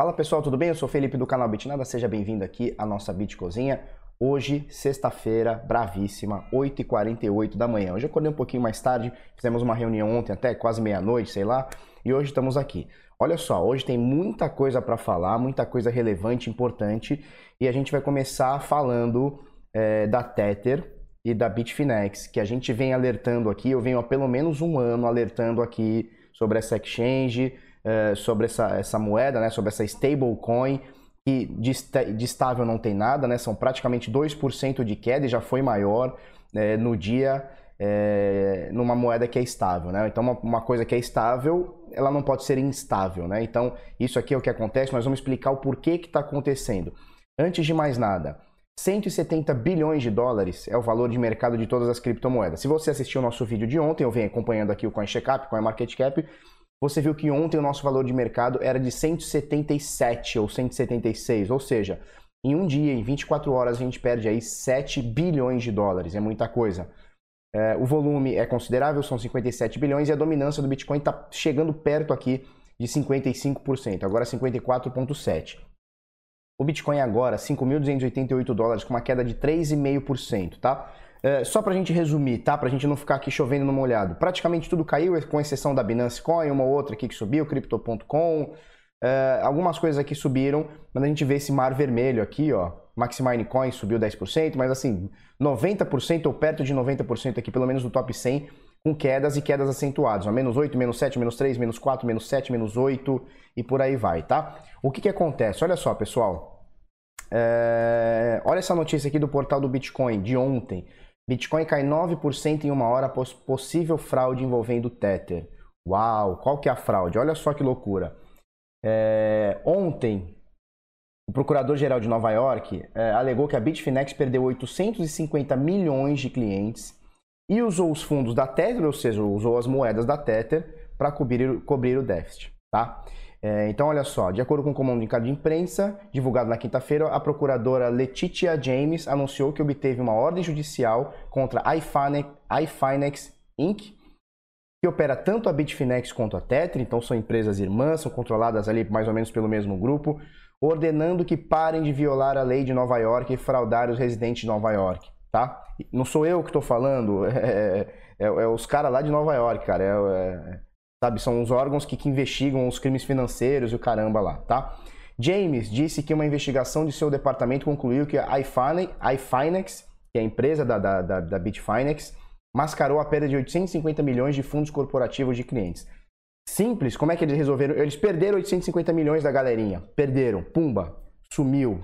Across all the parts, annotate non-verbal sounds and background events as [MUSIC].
Fala pessoal, tudo bem? Eu sou Felipe do canal Bitnada, seja bem-vindo aqui à nossa Bit Cozinha. Hoje, sexta-feira, bravíssima, 8h48 da manhã. Hoje eu acordei um pouquinho mais tarde, fizemos uma reunião ontem até quase meia-noite, sei lá, e hoje estamos aqui. Olha só, hoje tem muita coisa para falar, muita coisa relevante, importante, e a gente vai começar falando é, da Tether e da Bitfinex, que a gente vem alertando aqui, eu venho há pelo menos um ano alertando aqui sobre essa exchange, é, sobre essa, essa moeda, né, sobre essa stablecoin, que de, de estável não tem nada, né, são praticamente 2% de queda e já foi maior é, no dia é, numa moeda que é estável. Né? Então, uma, uma, coisa que é estável, ela não pode ser instável. Né? Então, isso aqui é o que acontece, nós vamos explicar o porquê que está acontecendo. Antes de mais nada, 170 bilhões de dólares é o valor de mercado de todas as criptomoedas. Se você assistiu o nosso vídeo de ontem, eu venho acompanhando aqui o CoinCheckup, CoinMarketCap, você viu que ontem o nosso valor de mercado era de 177 ou 176, ou seja, em um dia, em 24 horas, a gente perde aí 7 bilhões de dólares, é muita coisa. É, o volume é considerável, são 57 bilhões, e a dominância do Bitcoin está chegando perto aqui de 55%, agora 54,7%. O Bitcoin agora, 5.288 dólares, com uma queda de 3,5%, tá? É, só para a gente resumir, tá? Para a gente não ficar aqui chovendo no molhado. Praticamente tudo caiu, com exceção da Binance Coin, uma outra aqui que subiu, Crypto.com. É, algumas coisas aqui subiram, mas a gente vê esse mar vermelho aqui, ó. Maximine Coin subiu 10%, mas assim, 90% ou perto de 90% aqui, pelo menos no top 100, com quedas e quedas acentuadas. Ó, menos 8, menos 7, menos 3, menos 4, menos 7, menos 8 e por aí vai, tá? O que que acontece? Olha só, pessoal. É... Olha essa notícia aqui do portal do Bitcoin de ontem. Bitcoin cai 9% em uma hora após possível fraude envolvendo Tether. Uau, qual que é a fraude? Olha só que loucura. É, ontem, o procurador-geral de Nova York é, alegou que a Bitfinex perdeu 850 milhões de clientes e usou os fundos da Tether, ou seja, usou as moedas da Tether para cobrir, cobrir o déficit. Tá? É, então, olha só, de acordo com o comunicado de imprensa, divulgado na quinta-feira, a procuradora Letitia James anunciou que obteve uma ordem judicial contra a iFinex Inc., que opera tanto a Bitfinex quanto a Tether, então são empresas irmãs, são controladas ali mais ou menos pelo mesmo grupo, ordenando que parem de violar a lei de Nova York e fraudar os residentes de Nova York, tá? Não sou eu que estou falando, [LAUGHS] é, é, é, os caras lá de Nova York, cara, é, é sabe? São os órgãos que, que investigam os crimes financeiros e o caramba lá, tá? James disse que uma investigação de seu departamento concluiu que a iFinex, que é a empresa da, da, da, da Bitfinex, mascarou a perda de 850 milhões de fundos corporativos de clientes. Simples, como é que eles resolveram? Eles perderam 850 milhões da galerinha. Perderam, pumba, sumiu.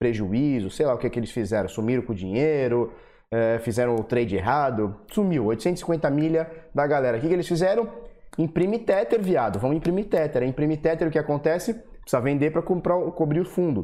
Prejuízo, sei lá o que, que eles fizeram. Sumiram com o dinheiro, é, fizeram o trade errado, sumiu. 850 milha da galera. O que, que eles fizeram? Imprime Tether, viado. Vamos imprimir Tether. Imprime Tether, o que acontece? Precisa vender para cobrir o fundo.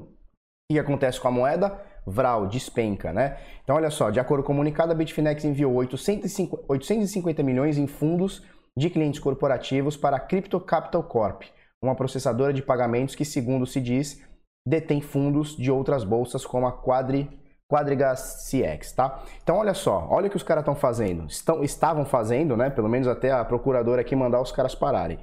O que acontece com a moeda? Vral, despenca, né? Então, olha só, de acordo com o comunicado, a Bitfinex enviou 850, 850 milhões em fundos de clientes corporativos para a Crypto Capital Corp, uma processadora de pagamentos que, segundo se diz, detém fundos de outras bolsas como a Quadri Quadrigas CX, tá? Então olha só, olha o que os caras estão fazendo, estão, estavam fazendo, né? Pelo menos até a procuradora aqui mandar os caras pararem.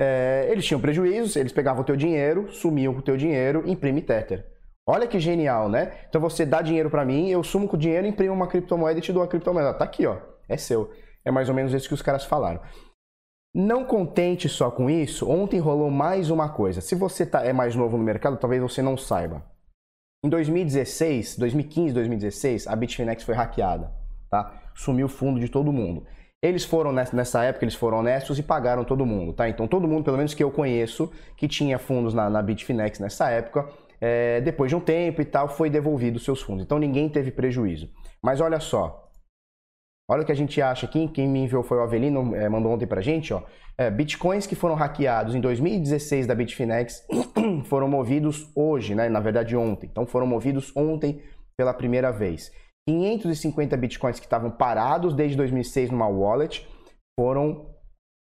É, eles tinham prejuízos, eles pegavam o teu dinheiro, sumiam com o teu dinheiro, imprime Tether. Olha que genial, né? Então você dá dinheiro para mim, eu sumo com o dinheiro, imprimo uma criptomoeda e te dou a criptomoeda. Tá aqui, ó, é seu. É mais ou menos isso que os caras falaram. Não contente só com isso, ontem rolou mais uma coisa. Se você tá, é mais novo no mercado, talvez você não saiba. Em 2016, 2015, 2016, a Bitfinex foi hackeada, tá? Sumiu o fundo de todo mundo. Eles foram nessa época, eles foram honestos e pagaram todo mundo, tá? Então todo mundo, pelo menos que eu conheço, que tinha fundos na, na Bitfinex nessa época, é, depois de um tempo e tal, foi devolvido seus fundos. Então ninguém teve prejuízo. Mas olha só, Olha o que a gente acha aqui, quem me enviou foi o Avelino, é, mandou ontem pra gente, ó. É, bitcoins que foram hackeados em 2016 da Bitfinex [CLEARS THROAT] foram movidos hoje, né? Na verdade ontem. Então foram movidos ontem pela primeira vez. 550 bitcoins que estavam parados desde 2006 numa wallet foram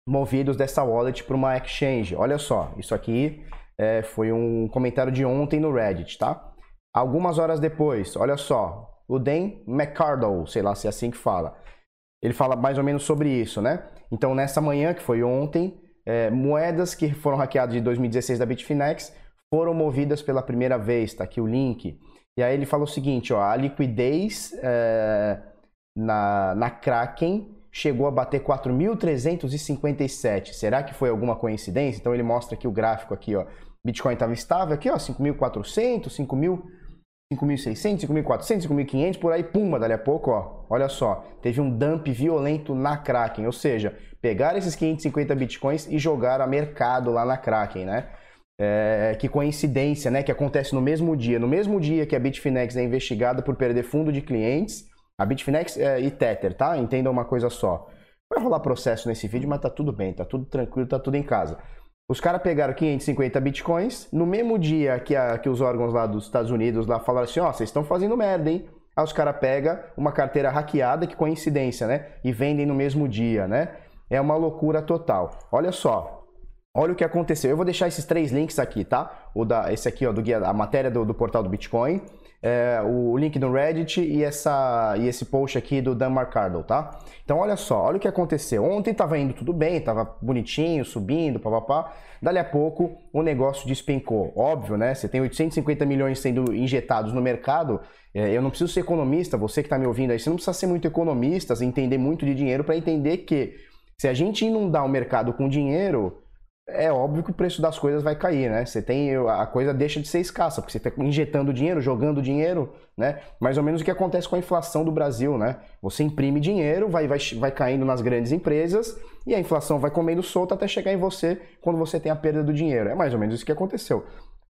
movidos dessa wallet para uma exchange. Olha só, isso aqui é, foi um comentário de ontem no Reddit, tá? Algumas horas depois, olha só, o Dan McCardle, sei lá se é assim que fala. Ele fala mais ou menos sobre isso, né? Então, nessa manhã, que foi ontem, é, moedas que foram hackeadas de 2016 da Bitfinex foram movidas pela primeira vez, tá aqui o link. E aí ele fala o seguinte, ó, a liquidez é, na, na Kraken chegou a bater 4.357. Será que foi alguma coincidência? Então ele mostra aqui o gráfico aqui, ó. Bitcoin estava estável aqui, ó, 5.400, 5.000, 5.600, 5.400, 5.500, por aí, pumba, dali a pouco, ó, olha só, teve um dump violento na Kraken, ou seja, pegaram esses 550 Bitcoins e jogaram a mercado lá na Kraken, né? É, que coincidência, né? Que acontece no mesmo dia. No mesmo dia que a Bitfinex é investigada por perder fundo de clientes, a Bitfinex é, e Tether, tá? Entenda uma coisa só. Vai rolar processo nesse vídeo, mas tá tudo bem, tá tudo tranquilo, tá tudo em casa. Os caras pegaram 550 bitcoins, no mesmo dia que, a, que os órgãos lá dos Estados Unidos lá falaram assim, ó, oh, vocês estão fazendo merda, hein? Aí os caras pegam uma carteira hackeada, que coincidência, né? E vendem no mesmo dia, né? É uma loucura total. Olha só, olha o que aconteceu. Eu vou deixar esses três links aqui, tá? O da, esse aqui, ó, do guia, a matéria do, do portal do Bitcoin é, o link do Reddit e, essa, e esse post aqui do Dan Marcardle, tá? Então olha só, olha o que aconteceu. Ontem estava indo tudo bem, estava bonitinho, subindo, papapá. Dali a pouco o negócio despencou. Óbvio, né? Você tem 850 milhões sendo injetados no mercado. É, eu não preciso ser economista, você que está me ouvindo aí, você não precisa ser muito economista, entender muito de dinheiro para entender que se a gente inundar o mercado com dinheiro, é óbvio que o preço das coisas vai cair, né? Você tem a coisa deixa de ser escassa, porque você está injetando dinheiro, jogando dinheiro, né? Mais ou menos o que acontece com a inflação do Brasil, né? Você imprime dinheiro, vai, vai, vai caindo nas grandes empresas e a inflação vai comendo solta até chegar em você quando você tem a perda do dinheiro. É mais ou menos isso que aconteceu.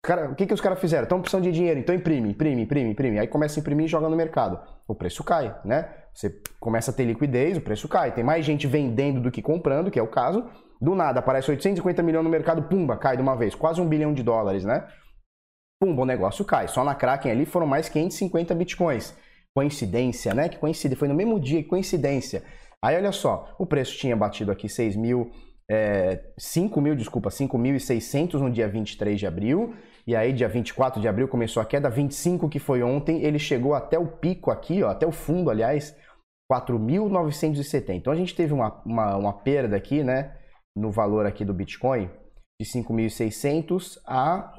Cara, o que, que os caras fizeram? Estão precisando de dinheiro, então imprime, imprime, imprime, imprime. Aí começa a imprimir e joga no mercado. O preço cai, né? Você começa a ter liquidez, o preço cai. Tem mais gente vendendo do que comprando, que é o caso do nada, aparece 850 milhões no mercado, pumba, cai de uma vez. Quase um bilhão de dólares, né? Pumba, o negócio cai. Só na Kraken ali foram mais 550 bitcoins. Coincidência, né? Que coincidência. Foi no mesmo dia, que coincidência. Aí olha só, o preço tinha batido aqui 6 mil, é, 5 mil, desculpa, 5.600 no dia 23 de abril. E aí, dia 24 de abril, começou a queda. 25, que foi ontem, ele chegou até o pico aqui, ó, até o fundo, aliás, 4.970. Então a gente teve uma, uma, uma perda aqui, né? No valor aqui do Bitcoin de 5.600 a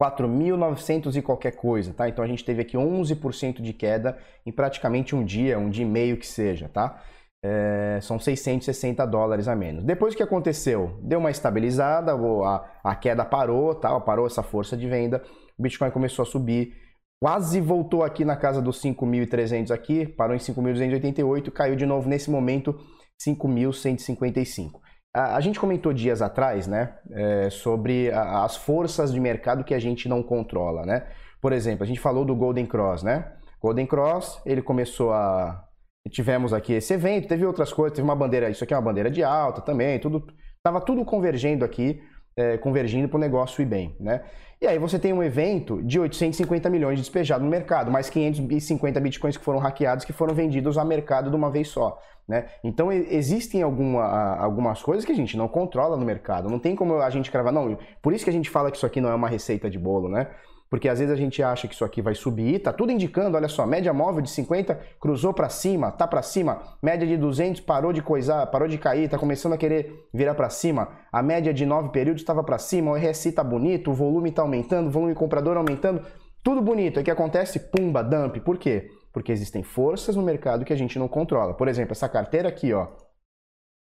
4.900 e qualquer coisa, tá? Então a gente teve aqui 11% de queda em praticamente um dia, um dia e meio que seja, tá? É, são 660 dólares a menos. Depois o que aconteceu? Deu uma estabilizada, a, a queda parou, tá? parou essa força de venda, o Bitcoin começou a subir, quase voltou aqui na casa dos 5.300 aqui, parou em 5.288, caiu de novo nesse momento 5.155. A, a gente comentou dias atrás, né, é, sobre a, as forças de mercado que a gente não controla, né? Por exemplo, a gente falou do Golden Cross, né? Golden Cross, ele começou a tivemos aqui esse evento, teve outras coisas, teve uma bandeira, isso aqui é uma bandeira de alta também, tudo estava tudo convergendo aqui, é, convergindo para o negócio ir bem, né? E aí você tem um evento de 850 milhões despejados no mercado, mais 550 bitcoins que foram hackeados, que foram vendidos ao mercado de uma vez só. Né? Então existem alguma, algumas coisas que a gente não controla no mercado. Não tem como a gente cravar, não. Por isso que a gente fala que isso aqui não é uma receita de bolo, né? Porque às vezes a gente acha que isso aqui vai subir, tá tudo indicando, olha só, média móvel de 50 cruzou para cima, tá para cima, média de 200 parou de coisar, parou de cair, tá começando a querer virar para cima. A média de 9 períodos estava para cima, o RSI tá bonito, o volume tá aumentando, o volume comprador aumentando, tudo bonito. O que acontece? Pumba, dump. Por quê? Porque existem forças no mercado que a gente não controla. Por exemplo, essa carteira aqui, ó,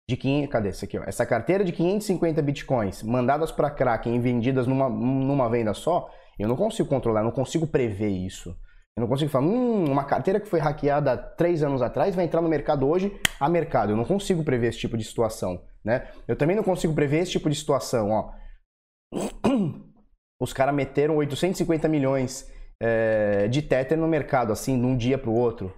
de 500, cadê essa aqui, ó? Essa carteira de 550 bitcoins mandadas para Kraken e vendidas numa, numa venda só, eu não consigo controlar, não consigo prever isso. Eu não consigo falar, hum, uma carteira que foi hackeada três anos atrás vai entrar no mercado hoje a mercado. Eu não consigo prever esse tipo de situação, né? Eu também não consigo prever esse tipo de situação, ó. [CLEARS THROAT] Os caras meteram 850 milhões é, de Tether no mercado, assim, de um dia para o outro.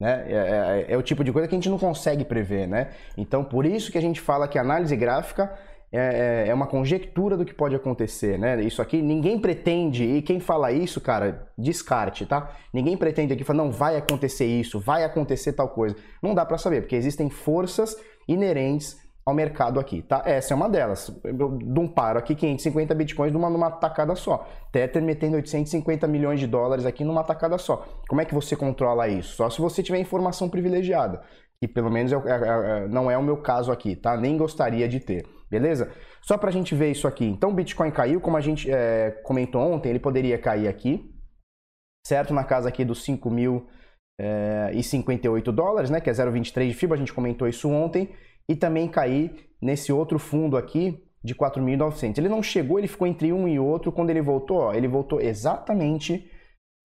Né? É, é, é, o tipo de coisa que a gente não consegue prever. Né? Então, por isso que a gente fala que análise gráfica é, é, é uma conjectura do que pode acontecer. Né? Isso aqui, ninguém pretende, e quem fala isso, cara, descarte, tá? Ninguém pretende aqui falar, não, vai acontecer isso, vai acontecer tal coisa. Não dá para saber, porque existem forças inerentes ao mercado aqui, tá? Essa é uma delas. De um paro aqui, 550 bitcoins numa, numa tacada só. Tether metendo 850 milhões de dólares aqui numa tacada só. Como é que você controla isso? Só se você tiver informação privilegiada. Que pelo menos é, é, é, não é o meu caso aqui, tá? Nem gostaria de ter. Beleza? Só para a gente ver isso aqui. Então o Bitcoin caiu, como a gente é, comentou ontem, ele poderia cair aqui, certo? Na casa aqui dos 5.058 é, dólares, né? Que é 0,23 de FIBA, a gente comentou isso ontem. E também cair nesse outro fundo aqui de 4.900. Ele não chegou, ele ficou entre um e outro. Quando ele voltou, ó, ele voltou exatamente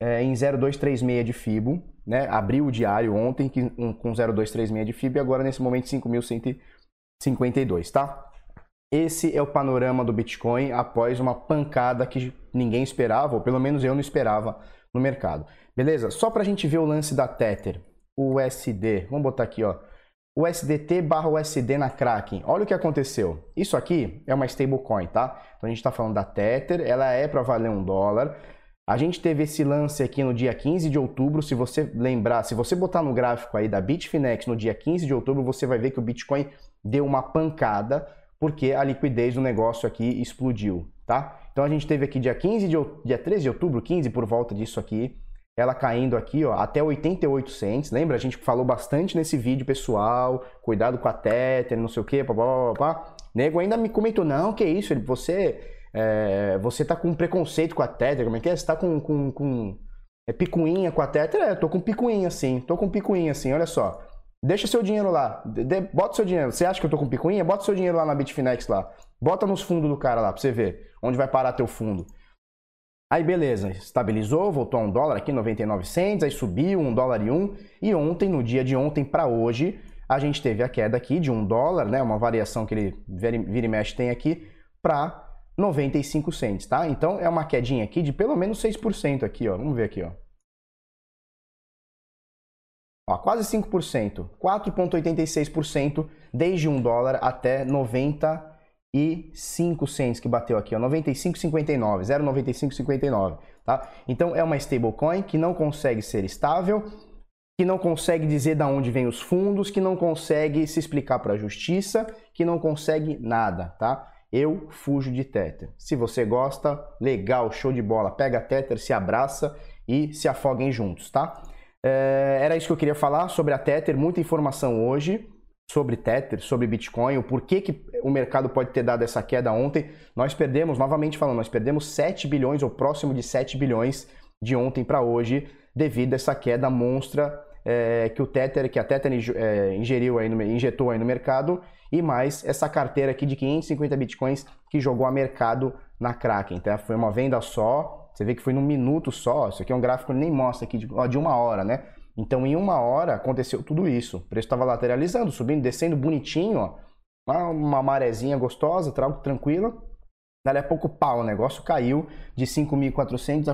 é, em 0,236 de FIBO, né? Abriu o diário ontem com 0,236 de FIBO e agora nesse momento 5.152, tá? Esse é o panorama do Bitcoin após uma pancada que ninguém esperava, ou pelo menos eu não esperava no mercado. Beleza? Só para a gente ver o lance da Tether, USD. Vamos botar aqui, ó. USDT barra USD na Kraken. Olha o que aconteceu. Isso aqui é uma stablecoin, tá? Então a gente está falando da Tether, ela é para valer um dólar. A gente teve esse lance aqui no dia 15 de outubro. Se você lembrar, se você botar no gráfico aí da Bitfinex no dia 15 de outubro, você vai ver que o Bitcoin deu uma pancada porque a liquidez do negócio aqui explodiu, tá? Então a gente teve aqui dia 15 de dia 13 de outubro, 15 por volta disso aqui, ela caindo aqui, ó, até 88 cents. Lembra? A gente falou bastante nesse vídeo, pessoal, cuidado com a Tether, não sei o quê, papá. Nego ainda me comentou, não, que isso, você é, você tá com preconceito com a Tether, como é que é? Você tá com, com, com é, picuinha com a Tether? É, tô com picuinha sim, tô com picuinha sim, olha só. Deixa seu dinheiro lá. De, bota seu dinheiro. Você acha que eu tô com picuinha? Bota seu dinheiro lá na Bitfinex lá. Bota nos fundos do cara lá pra você ver onde vai parar teu fundo. Aí beleza, estabilizou, voltou a um dólar aqui, 99 cents, aí subiu um dólar e um. E ontem, no dia de ontem para hoje, a gente teve a queda aqui de um dólar, né? Uma variação que ele vira e mexe tem aqui, para 95 cents, tá? Então é uma quedinha aqui de pelo menos 6% aqui, ó. Vamos ver aqui, ó. Ó, quase 5%, 4,86% desde 1 dólar até 95 cents que bateu aqui, ó, 95,59, 0,9559, tá? Então é uma stablecoin que não consegue ser estável, que não consegue dizer de onde vem os fundos, que não consegue se explicar para a justiça, que não consegue nada, tá? Eu fujo de Tether. Se você gosta, legal, show de bola. Pega Tether, se abraça e se afoguem juntos, tá? É, era isso que eu queria falar sobre a Tether, muita informação hoje sobre Tether, sobre Bitcoin, o porquê que o mercado pode ter dado essa queda ontem. Nós perdemos, novamente falando, nós perdemos 7 bilhões ou próximo de 7 bilhões de ontem para hoje devido a essa queda monstra é, que o Tether, que a Tether é, ingeriu aí no, injetou aí no mercado e mais essa carteira aqui de 550 bitcoins que jogou a mercado na Kraken. Então foi uma venda só, você vê que foi num minuto só. Isso aqui é um gráfico que nem mostra aqui de, de uma hora, né? Então, em uma hora aconteceu tudo isso. O preço estava lateralizando, subindo, descendo bonitinho, ó. Uma, marezinha gostosa, tranquila. Dali a pouco, pau, o negócio caiu de 5.400 a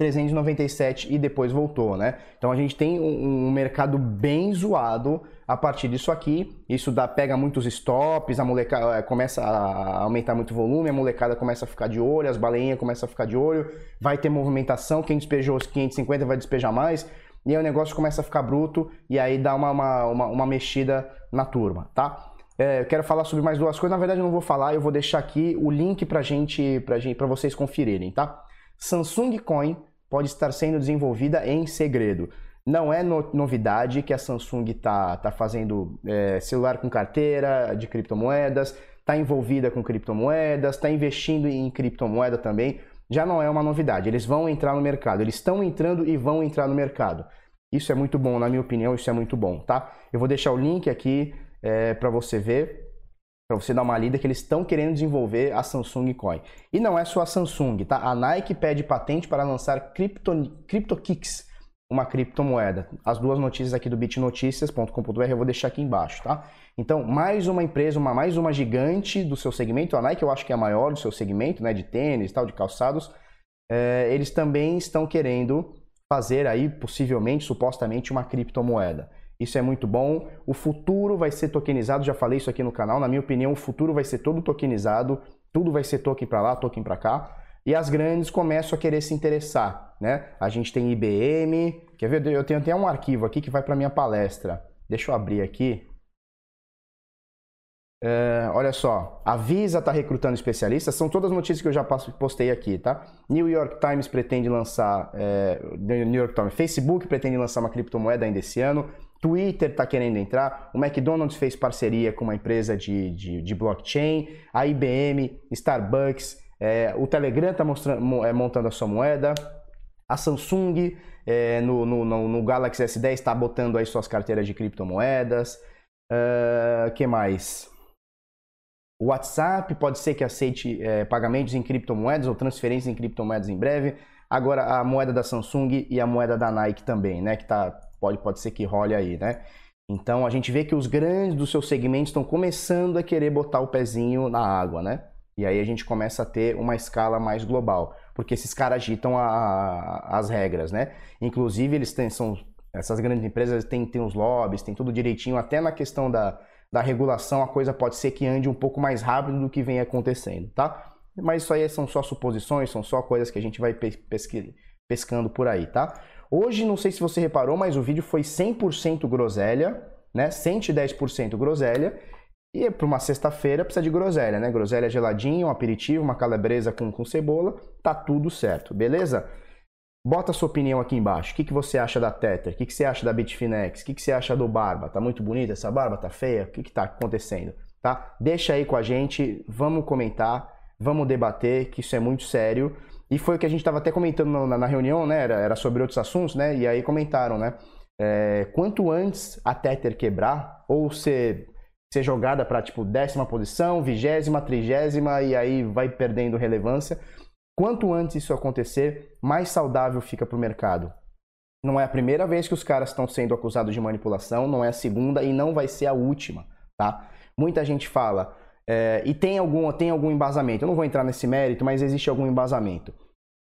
4.397 e depois voltou, né? Então a gente tem um, um mercado bem zoado a partir disso aqui. Isso dá, pega muitos stops, a molecada eh, começa a aumentar muito volume, a molecada começa a ficar de olho, as baleinhas começam a ficar de olho, vai ter movimentação, quem despejou os 550 vai despejar mais, e aí o negócio começa a ficar bruto e aí dá uma, uma, uma, uma mexida na turma, tá? É, eu quero falar sobre mais duas coisas, na verdade eu não vou falar, eu vou deixar aqui o link pra gente, pra gente, pra vocês conferirem, tá? Samsung Coin pode estar sendo desenvolvida em segredo. Não é no, novidade que a Samsung está tá fazendo é, celular com carteira de criptomoedas, está envolvida com criptomoedas, está investindo em criptomoeda também. Já não é uma novidade. Eles vão entrar no mercado. Eles estão entrando e vão entrar no mercado. Isso é muito bom, na minha opinião, isso é muito bom, tá? Eu vou deixar o link aqui é, para você ver, para você dar uma lida que eles estão querendo desenvolver a Samsung Coin. E não é só a Samsung, tá? A Nike pede patente para lançar Crypto, CryptoKicks, uma criptomoeda. As duas notícias aqui do bitnoticias.com.br eu vou deixar aqui embaixo, tá? Então, mais uma empresa, uma, mais uma gigante do seu segmento, a Nike eu acho que é a maior do seu segmento, né, de tênis, tal, de calçados, é, eles também estão querendo fazer aí, possivelmente, supostamente, uma criptomoeda. Isso é muito bom. O futuro vai ser tokenizado, já falei isso aqui no canal. Na minha opinião, o futuro vai ser todo tokenizado, tudo vai ser token para lá, token para cá e as grandes começam a querer se interessar, né? A gente tem IBM, quer ver? Eu tenho até um arquivo aqui que vai para minha palestra. Deixa eu abrir aqui. É, olha só, a Visa está recrutando especialistas, são todas notícias que eu já postei aqui, tá? New York Times pretende lançar, é, New York Times, Facebook pretende lançar uma criptomoeda ainda esse ano, Twitter está querendo entrar, o McDonald's fez parceria com uma empresa de, de, de blockchain, a IBM, Starbucks, é, o Telegram está é, montando a sua moeda, a Samsung é, no, no, no, Galaxy S10 está botando aí suas carteiras de criptomoedas. Uh, que mais? O WhatsApp pode ser que aceite é, pagamentos em criptomoedas ou transferências em criptomoedas em breve. Agora a moeda da Samsung e a moeda da Nike também, né? Que tá, pode, pode ser que role aí, né? Então a gente vê que os grandes dos seus segmentos estão começando a querer botar o pezinho na água, né? E aí a gente começa a ter uma escala mais global, porque esses caras agitam a, a, as regras, né? Inclusive eles têm, são essas grandes empresas têm, têm os lobbies, tem tudo direitinho, até na questão da, da regulação a coisa pode ser que ande um pouco mais rápido do que vem acontecendo, tá? Mas isso aí são só suposições, são só coisas que a gente vai pesqui, pescando por aí, tá? Hoje, não sei se você reparou, mas o vídeo foi 100% groselha, né? 110% groselha. E para uma sexta-feira precisa de groselha, né? Groselha geladinha, um aperitivo, uma calabresa com, com cebola, tá tudo certo, beleza? Bota a sua opinião aqui embaixo. O que, que você acha da Tether? O que, que você acha da Bitfinex? O que, que você acha do Barba? Tá muito bonita essa barba? Tá feia? O que, que tá acontecendo? Tá? Deixa aí com a gente, vamos comentar, vamos debater, que isso é muito sério. E foi o que a gente estava até comentando na, na, reunião, né? Era, era, sobre outros assuntos, né? E aí comentaram, né? É, quanto antes a Tether quebrar, ou ser, ser jogada para tipo décima posição, vigésima, trigésima, e aí vai perdendo relevância Quanto antes isso acontecer, mais saudável fica para o mercado. Não é a primeira vez que os caras estão sendo acusados de manipulação, não é a segunda e não vai ser a última, tá? Muita gente fala, é, e tem algum, tem algum embasamento, eu não vou entrar nesse mérito, mas existe algum embasamento.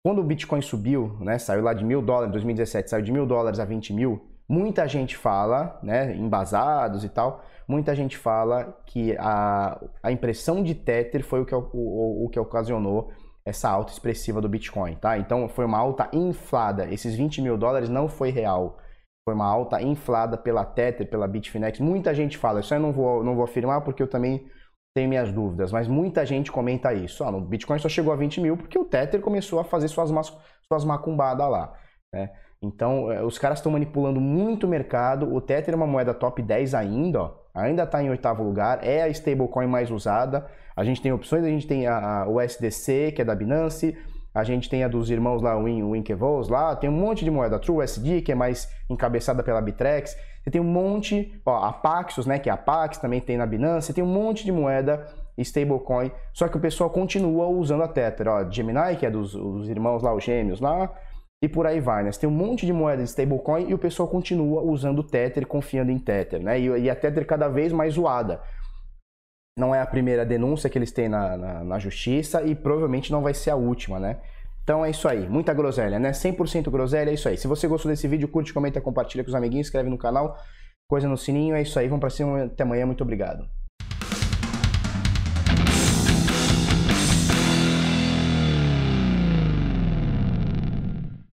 Quando o Bitcoin subiu, né, saiu lá de mil dólares, em 2017, saiu de mil dólares a 20 mil, muita gente fala, né, embasados e tal, muita gente fala que a, a impressão de Tether foi o que, o, o, o que ocasionou essa alta expressiva do Bitcoin, tá? Então foi uma alta inflada. Esses 20 mil dólares não foi real. Foi uma alta inflada pela Tether, pela Bitfinex. Muita gente fala, isso eu não vou, não vou afirmar porque eu também tenho minhas dúvidas, mas muita gente comenta isso. Ah, o Bitcoin só chegou a 20 mil porque o Tether começou a fazer suas, suas macumbadas lá. Né? Então, eh, os caras estão manipulando muito o mercado. O Tether é uma moeda top 10 ainda, ó. ainda está em oitavo lugar, é a stablecoin mais usada. A gente tem opções, a gente tem a, a, o SDC, que é da Binance, a gente tem a dos irmãos lá, o Winklevoss lá, tem um monte de moeda, a TrueSD, que é mais encabeçada pela Bitrex, você tem um monte, ó, a Paxos, né, que é a Pax, também tem na Binance, você tem um monte de moeda stablecoin, só que o pessoal continua usando a Tether, ó, Gemini, que é dos irmãos lá, os gêmeos lá, e por aí vai, né? Você tem um monte de moeda de stablecoin e o pessoal continua usando Tether, confiando em Tether, né? E, e a Tether cada vez mais zoada. Não é a primeira denúncia que eles têm na, na, na, justiça e provavelmente não vai ser a última, né? Então é isso aí, muita groselha, né? 100% groselha, é isso aí. Se você gostou desse vídeo, curte, comenta, compartilha com os amiguinhos, inscreve no canal, coisa no sininho, é isso aí. Vamos pra cima, até amanhã, muito obrigado.